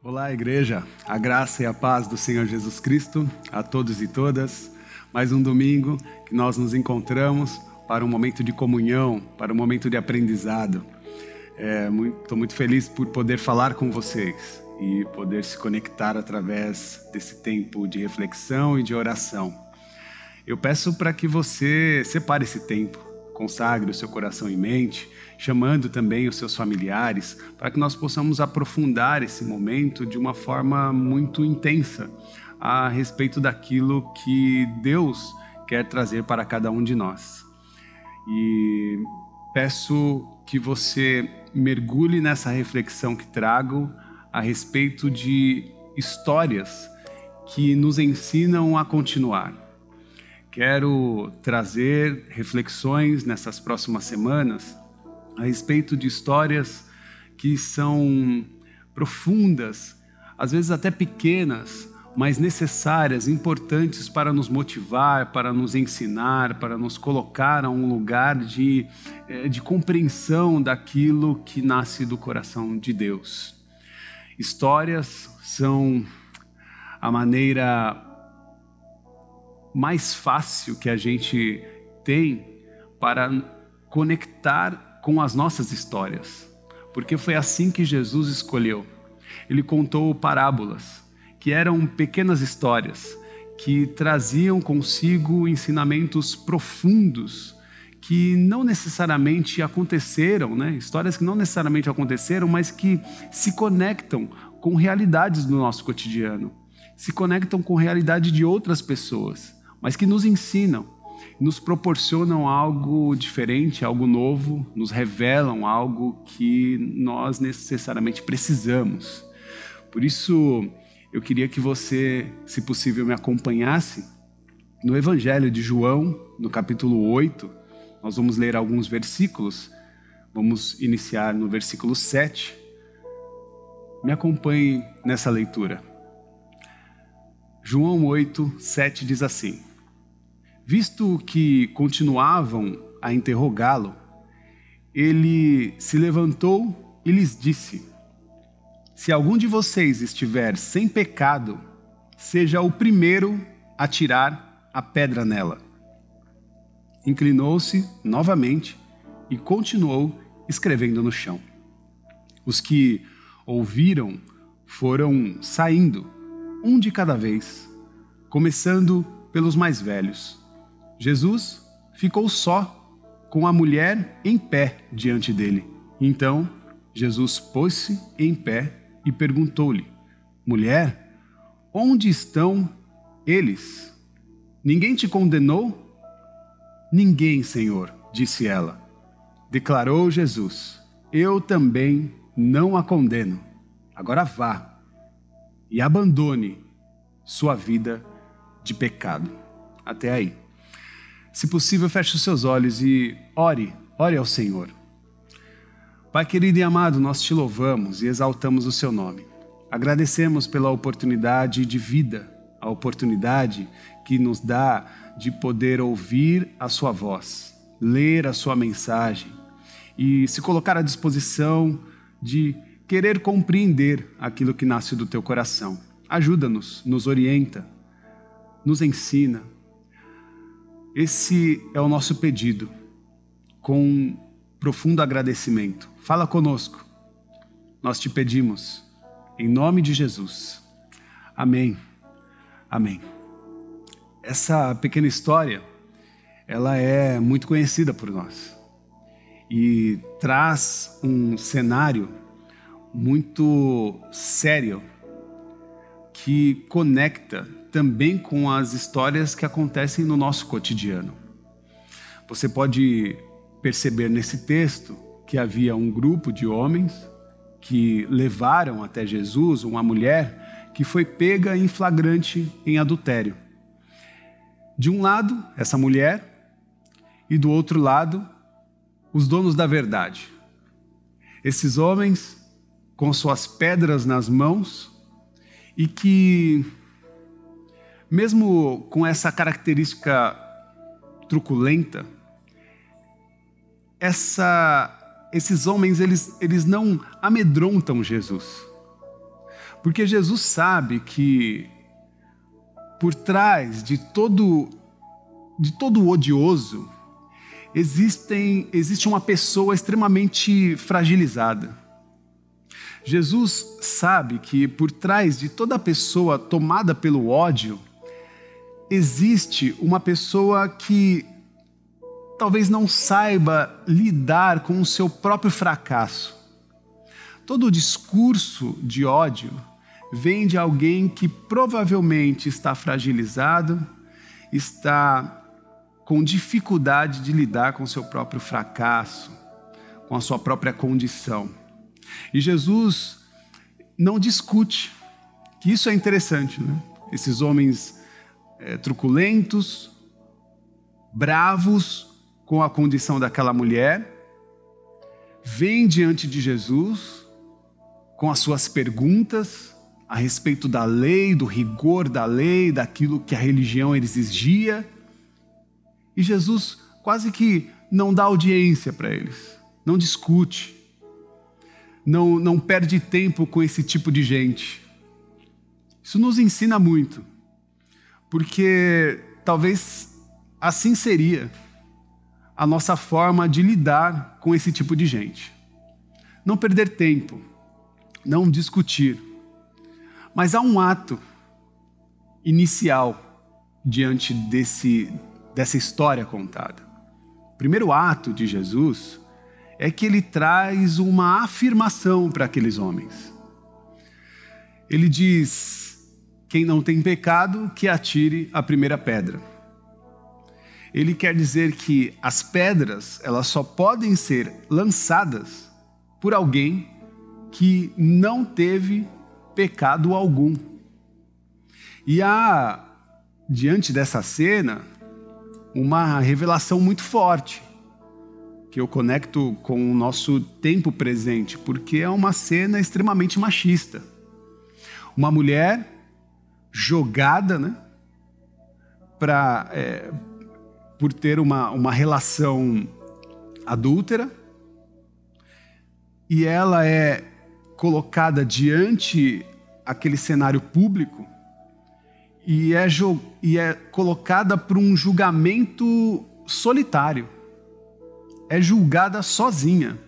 Olá, igreja. A graça e a paz do Senhor Jesus Cristo a todos e todas. Mais um domingo que nós nos encontramos para um momento de comunhão, para um momento de aprendizado. Estou é, muito, feliz por poder falar com vocês e poder se conectar através desse tempo de reflexão e de oração. Eu peço para que você separe esse tempo, consagre o seu coração e mente, chamando também os seus familiares, para que nós possamos aprofundar esse momento de uma forma muito intensa a respeito daquilo que Deus quer trazer para cada um de nós. E peço que você mergulhe nessa reflexão que trago a respeito de histórias que nos ensinam a continuar. Quero trazer reflexões nessas próximas semanas a respeito de histórias que são profundas, às vezes até pequenas, mas necessárias, importantes para nos motivar, para nos ensinar, para nos colocar a um lugar de, eh, de compreensão daquilo que nasce do coração de Deus. Histórias são a maneira mais fácil que a gente tem para conectar com as nossas histórias, porque foi assim que Jesus escolheu. Ele contou parábolas, que eram pequenas histórias que traziam consigo ensinamentos profundos que não necessariamente aconteceram, né? histórias que não necessariamente aconteceram, mas que se conectam com realidades do nosso cotidiano, se conectam com realidade de outras pessoas, mas que nos ensinam, nos proporcionam algo diferente, algo novo, nos revelam algo que nós necessariamente precisamos. Por isso, eu queria que você, se possível, me acompanhasse no Evangelho de João, no capítulo 8, nós vamos ler alguns versículos. Vamos iniciar no versículo 7. Me acompanhe nessa leitura. João 8, 7 diz assim: Visto que continuavam a interrogá-lo, ele se levantou e lhes disse: Se algum de vocês estiver sem pecado, seja o primeiro a tirar a pedra nela inclinou-se novamente e continuou escrevendo no chão. Os que ouviram foram saindo, um de cada vez, começando pelos mais velhos. Jesus ficou só com a mulher em pé diante dele. Então Jesus pôs-se em pé e perguntou-lhe: Mulher, onde estão eles? Ninguém te condenou? Ninguém, Senhor, disse ela. Declarou Jesus: Eu também não a condeno. Agora vá e abandone sua vida de pecado. Até aí. Se possível, feche os seus olhos e ore, ore ao Senhor. Pai querido e amado, nós te louvamos e exaltamos o seu nome. Agradecemos pela oportunidade de vida, a oportunidade que nos dá de poder ouvir a sua voz, ler a sua mensagem e se colocar à disposição de querer compreender aquilo que nasce do teu coração. Ajuda-nos, nos orienta, nos ensina. Esse é o nosso pedido, com profundo agradecimento. Fala conosco. Nós te pedimos, em nome de Jesus. Amém. Amém. Essa pequena história, ela é muito conhecida por nós e traz um cenário muito sério que conecta também com as histórias que acontecem no nosso cotidiano. Você pode perceber nesse texto que havia um grupo de homens que levaram até Jesus uma mulher que foi pega em flagrante em adultério. De um lado, essa mulher, e do outro lado, os donos da verdade. Esses homens com suas pedras nas mãos e que, mesmo com essa característica truculenta, essa, esses homens eles, eles não amedrontam Jesus, Porque Jesus sabe que por trás de todo de todo odioso existem existe uma pessoa extremamente fragilizada. Jesus sabe que por trás de toda pessoa tomada pelo ódio existe uma pessoa que talvez não saiba lidar com o seu próprio fracasso. Todo o discurso de ódio vem de alguém que provavelmente está fragilizado, está com dificuldade de lidar com seu próprio fracasso, com a sua própria condição. E Jesus não discute, que isso é interessante, né? Esses homens é, truculentos, bravos com a condição daquela mulher, vêm diante de Jesus com as suas perguntas a respeito da lei, do rigor da lei, daquilo que a religião exigia. E Jesus quase que não dá audiência para eles, não discute, não, não perde tempo com esse tipo de gente. Isso nos ensina muito, porque talvez assim seria a nossa forma de lidar com esse tipo de gente. Não perder tempo, não discutir. Mas há um ato inicial diante desse, dessa história contada. O primeiro ato de Jesus é que ele traz uma afirmação para aqueles homens. Ele diz: quem não tem pecado, que atire a primeira pedra. Ele quer dizer que as pedras, elas só podem ser lançadas por alguém que não teve pecado algum. E há, diante dessa cena, uma revelação muito forte, que eu conecto com o nosso tempo presente, porque é uma cena extremamente machista. Uma mulher jogada, né, pra, é, por ter uma, uma relação adúltera, e ela é colocada diante aquele cenário público e é, e é colocada para um julgamento solitário. É julgada sozinha.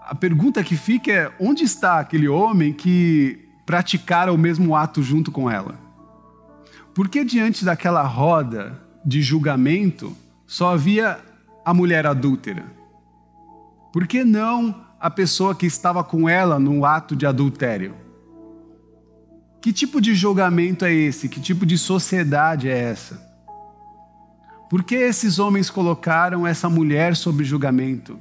A pergunta que fica é: onde está aquele homem que praticara o mesmo ato junto com ela? Por que diante daquela roda de julgamento só havia a mulher adúltera? Por que não a pessoa que estava com ela no ato de adultério? Que tipo de julgamento é esse? Que tipo de sociedade é essa? Por que esses homens colocaram essa mulher sob julgamento?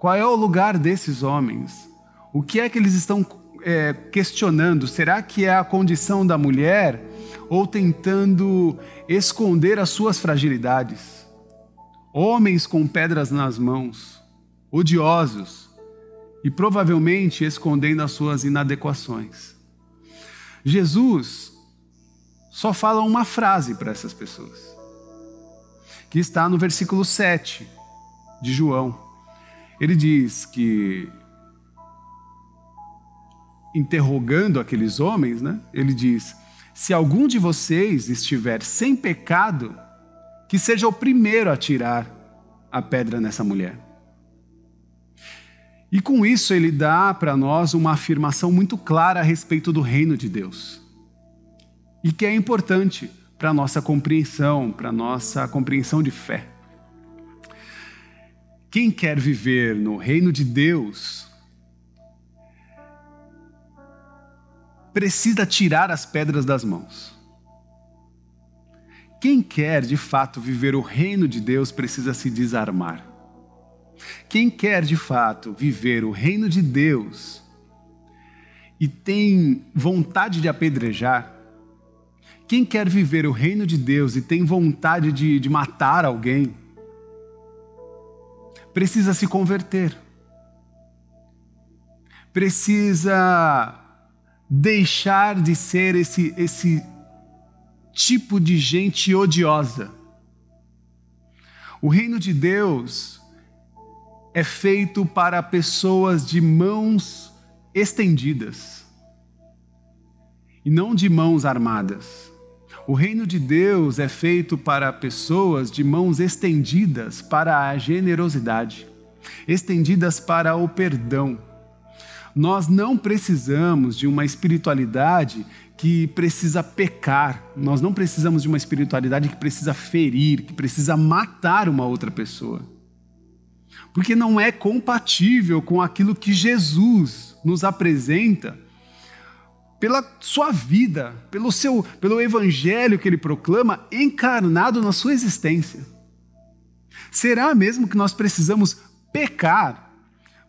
Qual é o lugar desses homens? O que é que eles estão é, questionando? Será que é a condição da mulher ou tentando esconder as suas fragilidades? Homens com pedras nas mãos, odiosos, e provavelmente escondendo as suas inadequações. Jesus só fala uma frase para essas pessoas, que está no versículo 7 de João. Ele diz que, interrogando aqueles homens, né, ele diz: Se algum de vocês estiver sem pecado, que seja o primeiro a tirar a pedra nessa mulher. E com isso ele dá para nós uma afirmação muito clara a respeito do reino de Deus. E que é importante para a nossa compreensão, para a nossa compreensão de fé. Quem quer viver no reino de Deus precisa tirar as pedras das mãos. Quem quer de fato viver o reino de Deus precisa se desarmar. Quem quer de fato viver o reino de Deus e tem vontade de apedrejar, quem quer viver o reino de Deus e tem vontade de, de matar alguém, precisa se converter, precisa deixar de ser esse, esse tipo de gente odiosa. O reino de Deus é feito para pessoas de mãos estendidas. e não de mãos armadas. O reino de Deus é feito para pessoas de mãos estendidas para a generosidade, estendidas para o perdão. Nós não precisamos de uma espiritualidade que precisa pecar, nós não precisamos de uma espiritualidade que precisa ferir, que precisa matar uma outra pessoa. Porque não é compatível com aquilo que Jesus nos apresenta pela sua vida, pelo seu, pelo evangelho que ele proclama encarnado na sua existência. Será mesmo que nós precisamos pecar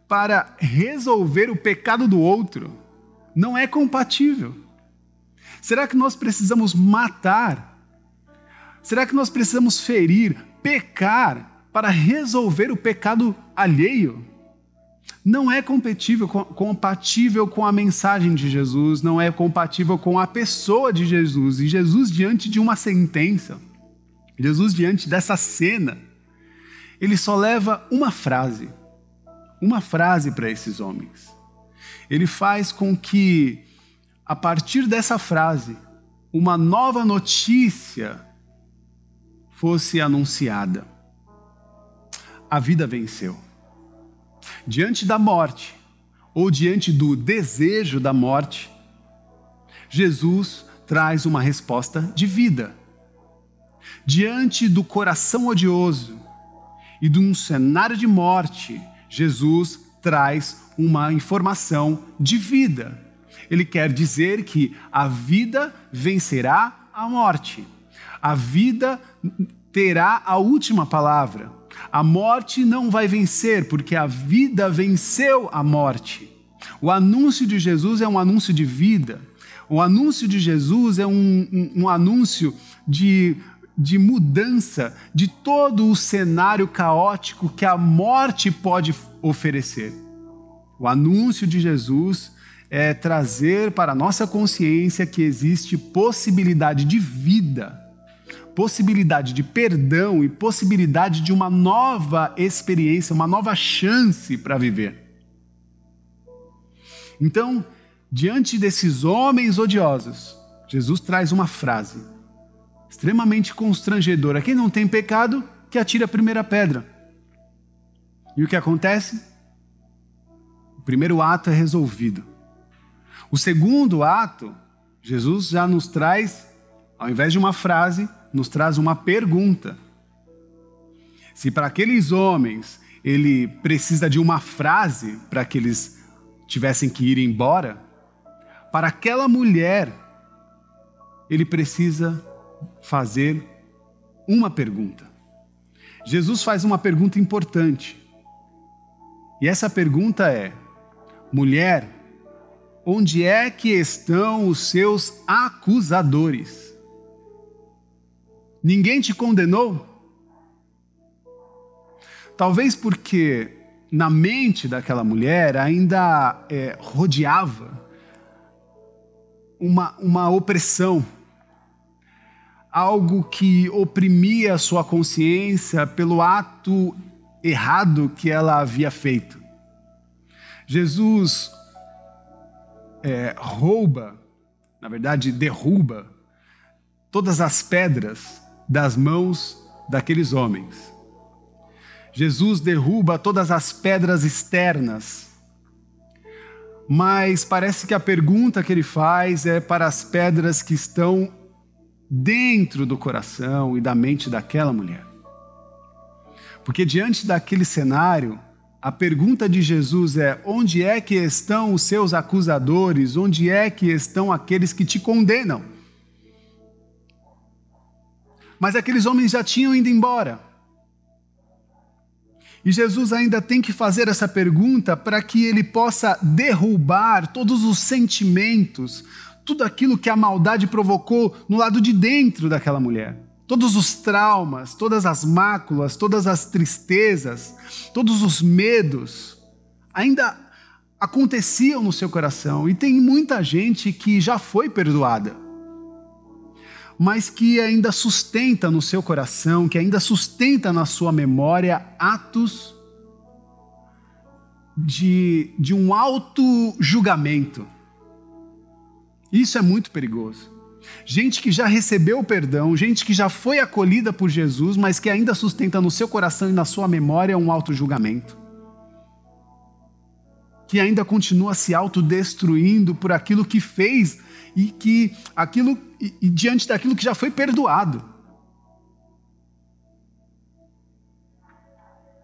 para resolver o pecado do outro? Não é compatível. Será que nós precisamos matar? Será que nós precisamos ferir, pecar para resolver o pecado alheio? não é compatível, compatível com a mensagem de Jesus, não é compatível com a pessoa de Jesus. E Jesus, diante de uma sentença, Jesus, diante dessa cena, ele só leva uma frase, uma frase para esses homens. Ele faz com que, a partir dessa frase, uma nova notícia fosse anunciada. A vida venceu diante da morte ou diante do desejo da morte, Jesus traz uma resposta de vida. Diante do coração odioso e de um cenário de morte, Jesus traz uma informação de vida. Ele quer dizer que a vida vencerá a morte. A vida terá a última palavra. A morte não vai vencer, porque a vida venceu a morte. O anúncio de Jesus é um anúncio de vida. O anúncio de Jesus é um, um, um anúncio de, de mudança de todo o cenário caótico que a morte pode oferecer. O anúncio de Jesus é trazer para a nossa consciência que existe possibilidade de vida possibilidade de perdão e possibilidade de uma nova experiência, uma nova chance para viver. Então, diante desses homens odiosos, Jesus traz uma frase extremamente constrangedora: quem não tem pecado, que atire a primeira pedra. E o que acontece? O primeiro ato é resolvido. O segundo ato, Jesus já nos traz, ao invés de uma frase, nos traz uma pergunta. Se para aqueles homens ele precisa de uma frase para que eles tivessem que ir embora, para aquela mulher ele precisa fazer uma pergunta. Jesus faz uma pergunta importante. E essa pergunta é: mulher, onde é que estão os seus acusadores? Ninguém te condenou? Talvez porque na mente daquela mulher ainda é, rodeava uma, uma opressão, algo que oprimia sua consciência pelo ato errado que ela havia feito. Jesus é, rouba, na verdade, derruba todas as pedras das mãos daqueles homens. Jesus derruba todas as pedras externas, mas parece que a pergunta que ele faz é para as pedras que estão dentro do coração e da mente daquela mulher. Porque diante daquele cenário, a pergunta de Jesus é: onde é que estão os seus acusadores? Onde é que estão aqueles que te condenam? Mas aqueles homens já tinham ido embora. E Jesus ainda tem que fazer essa pergunta para que ele possa derrubar todos os sentimentos, tudo aquilo que a maldade provocou no lado de dentro daquela mulher. Todos os traumas, todas as máculas, todas as tristezas, todos os medos ainda aconteciam no seu coração. E tem muita gente que já foi perdoada mas que ainda sustenta no seu coração, que ainda sustenta na sua memória atos de, de um auto-julgamento. Isso é muito perigoso. Gente que já recebeu o perdão, gente que já foi acolhida por Jesus, mas que ainda sustenta no seu coração e na sua memória um auto-julgamento. Que ainda continua se autodestruindo por aquilo que fez e que aquilo e, e diante daquilo que já foi perdoado.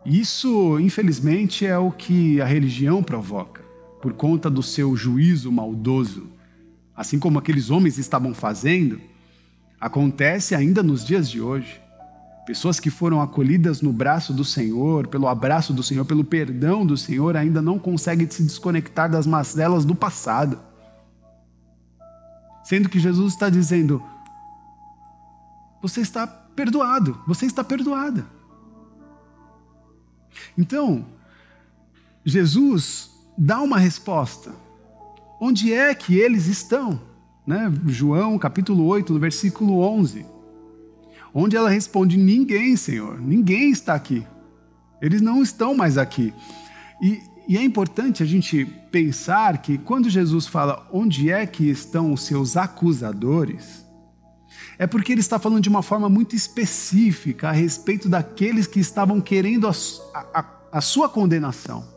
Isso, infelizmente, é o que a religião provoca, por conta do seu juízo maldoso assim como aqueles homens estavam fazendo, acontece ainda nos dias de hoje. Pessoas que foram acolhidas no braço do Senhor, pelo abraço do Senhor, pelo perdão do Senhor, ainda não conseguem se desconectar das mazelas do passado. Sendo que Jesus está dizendo: você está perdoado, você está perdoada. Então, Jesus dá uma resposta onde é que eles estão? Né? João capítulo 8, no versículo 11. Onde ela responde: Ninguém, Senhor, ninguém está aqui. Eles não estão mais aqui. E, e, é importante a gente pensar que quando Jesus fala onde é que estão os seus acusadores, é porque ele está falando de uma forma muito específica a respeito daqueles que estavam querendo a, a, a sua condenação.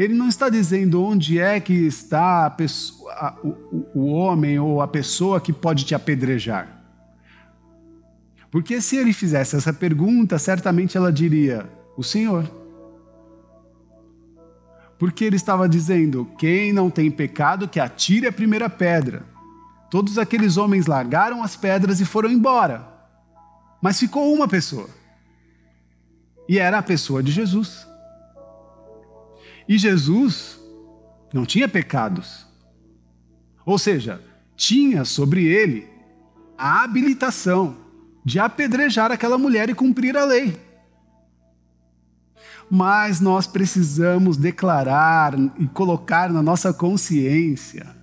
Ele não está dizendo onde é que está a pessoa, a, o, o homem ou a pessoa que pode te apedrejar. Porque se ele fizesse essa pergunta, certamente ela diria: O Senhor. Porque ele estava dizendo: Quem não tem pecado, que atire a primeira pedra. Todos aqueles homens largaram as pedras e foram embora. Mas ficou uma pessoa. E era a pessoa de Jesus. E Jesus não tinha pecados. Ou seja, tinha sobre ele a habilitação de apedrejar aquela mulher e cumprir a lei. Mas nós precisamos declarar e colocar na nossa consciência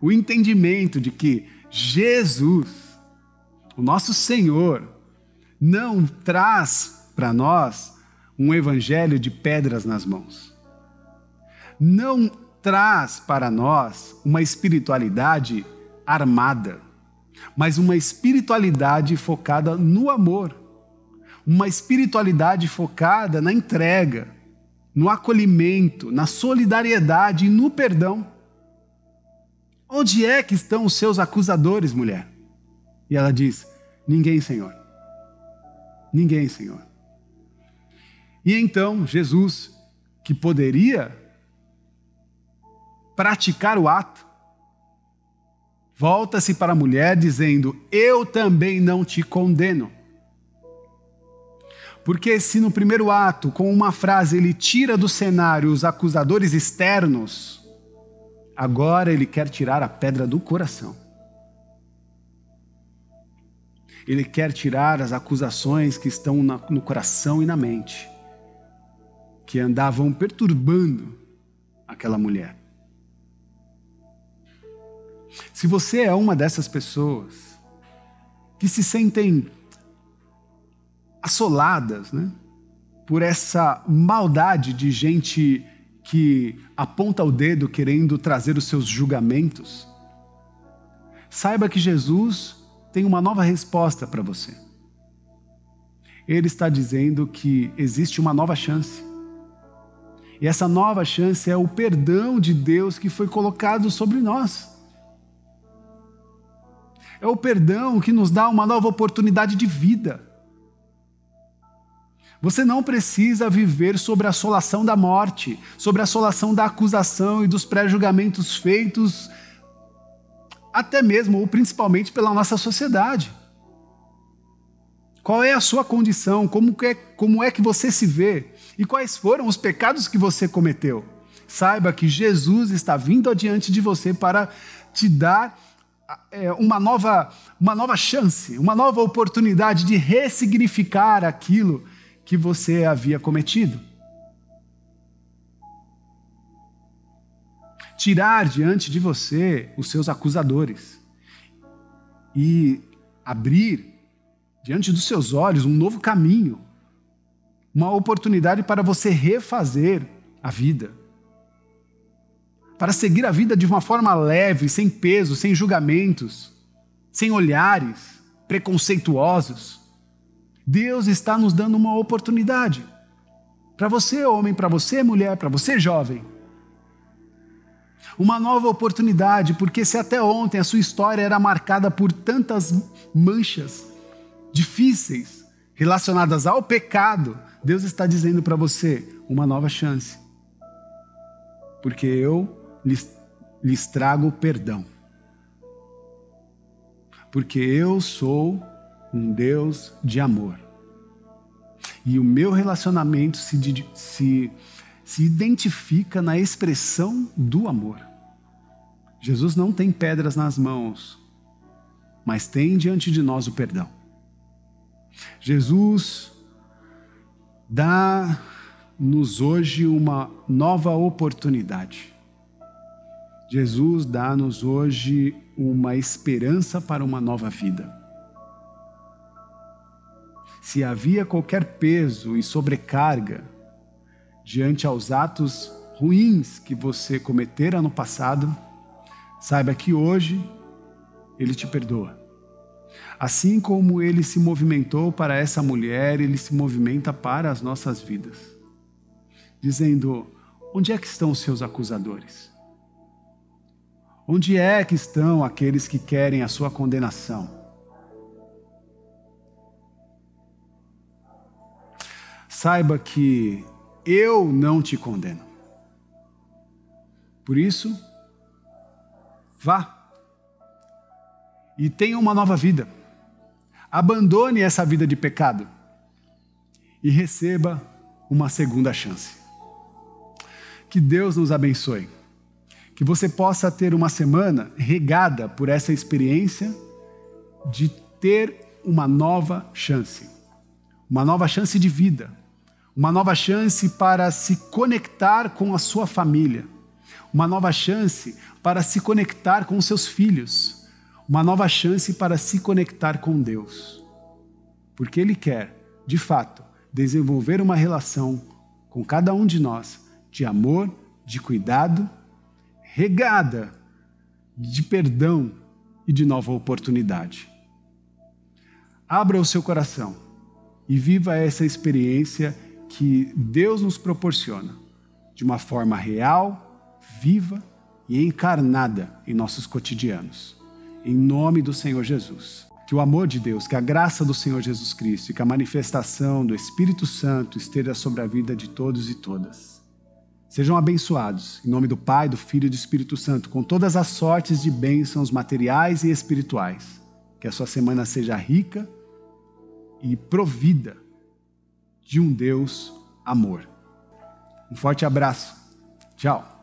o entendimento de que Jesus, o nosso Senhor, não traz para nós um evangelho de pedras nas mãos não traz para nós uma espiritualidade armada, mas uma espiritualidade focada no amor, uma espiritualidade focada na entrega, no acolhimento, na solidariedade e no perdão. Onde é que estão os seus acusadores, mulher? E ela diz: Ninguém, Senhor. Ninguém, Senhor. E então Jesus, que poderia praticar o ato, volta-se para a mulher dizendo: Eu também não te condeno. Porque se no primeiro ato, com uma frase, ele tira do cenário os acusadores externos, agora ele quer tirar a pedra do coração. Ele quer tirar as acusações que estão no coração e na mente, que andavam perturbando aquela mulher. Se você é uma dessas pessoas que se sentem assoladas né, por essa maldade de gente que aponta o dedo querendo trazer os seus julgamentos, saiba que Jesus tem uma nova resposta para você. Ele está dizendo que existe uma nova chance. E essa nova chance é o perdão de Deus que foi colocado sobre nós. É o perdão que nos dá uma nova oportunidade de vida. Você não precisa viver sobre a assolação da morte, sobre a assolação da acusação e dos pré-julgamentos feitos, até mesmo ou principalmente pela nossa sociedade. Qual é a sua condição? Como é, como é que você se vê? E quais foram os pecados que você cometeu? Saiba que Jesus está vindo adiante de você para te dar é, uma, nova, uma nova chance, uma nova oportunidade de ressignificar aquilo que você havia cometido. Tirar diante de você os seus acusadores e abrir diante dos seus olhos um novo caminho, uma oportunidade para você refazer a vida. Para seguir a vida de uma forma leve, sem peso, sem julgamentos, sem olhares preconceituosos. Deus está nos dando uma oportunidade. Para você, homem, para você, mulher, para você, jovem. Uma nova oportunidade, porque se até ontem a sua história era marcada por tantas manchas difíceis relacionadas ao pecado, Deus está dizendo para você uma nova chance. Porque eu lhes, lhes trago perdão. Porque eu sou um Deus de amor. E o meu relacionamento se, se, se identifica na expressão do amor. Jesus não tem pedras nas mãos, mas tem diante de nós o perdão. Jesus dá-nos hoje uma nova oportunidade. Jesus dá-nos hoje uma esperança para uma nova vida. Se havia qualquer peso e sobrecarga diante aos atos ruins que você cometera no passado, saiba que hoje ele te perdoa. Assim como ele se movimentou para essa mulher, ele se movimenta para as nossas vidas, dizendo: Onde é que estão os seus acusadores? Onde é que estão aqueles que querem a sua condenação? Saiba que eu não te condeno. Por isso, vá e tenha uma nova vida. Abandone essa vida de pecado e receba uma segunda chance. Que Deus nos abençoe. Que você possa ter uma semana regada por essa experiência de ter uma nova chance. Uma nova chance de vida. Uma nova chance para se conectar com a sua família. Uma nova chance para se conectar com os seus filhos uma nova chance para se conectar com Deus. Porque Ele quer, de fato, desenvolver uma relação com cada um de nós de amor, de cuidado, regada de perdão e de nova oportunidade. Abra o seu coração e viva essa experiência que Deus nos proporciona de uma forma real, viva e encarnada em nossos cotidianos em nome do Senhor Jesus. Que o amor de Deus, que a graça do Senhor Jesus Cristo e que a manifestação do Espírito Santo esteja sobre a vida de todos e todas. Sejam abençoados, em nome do Pai, do Filho e do Espírito Santo, com todas as sortes de bênçãos materiais e espirituais. Que a sua semana seja rica e provida de um Deus amor. Um forte abraço. Tchau.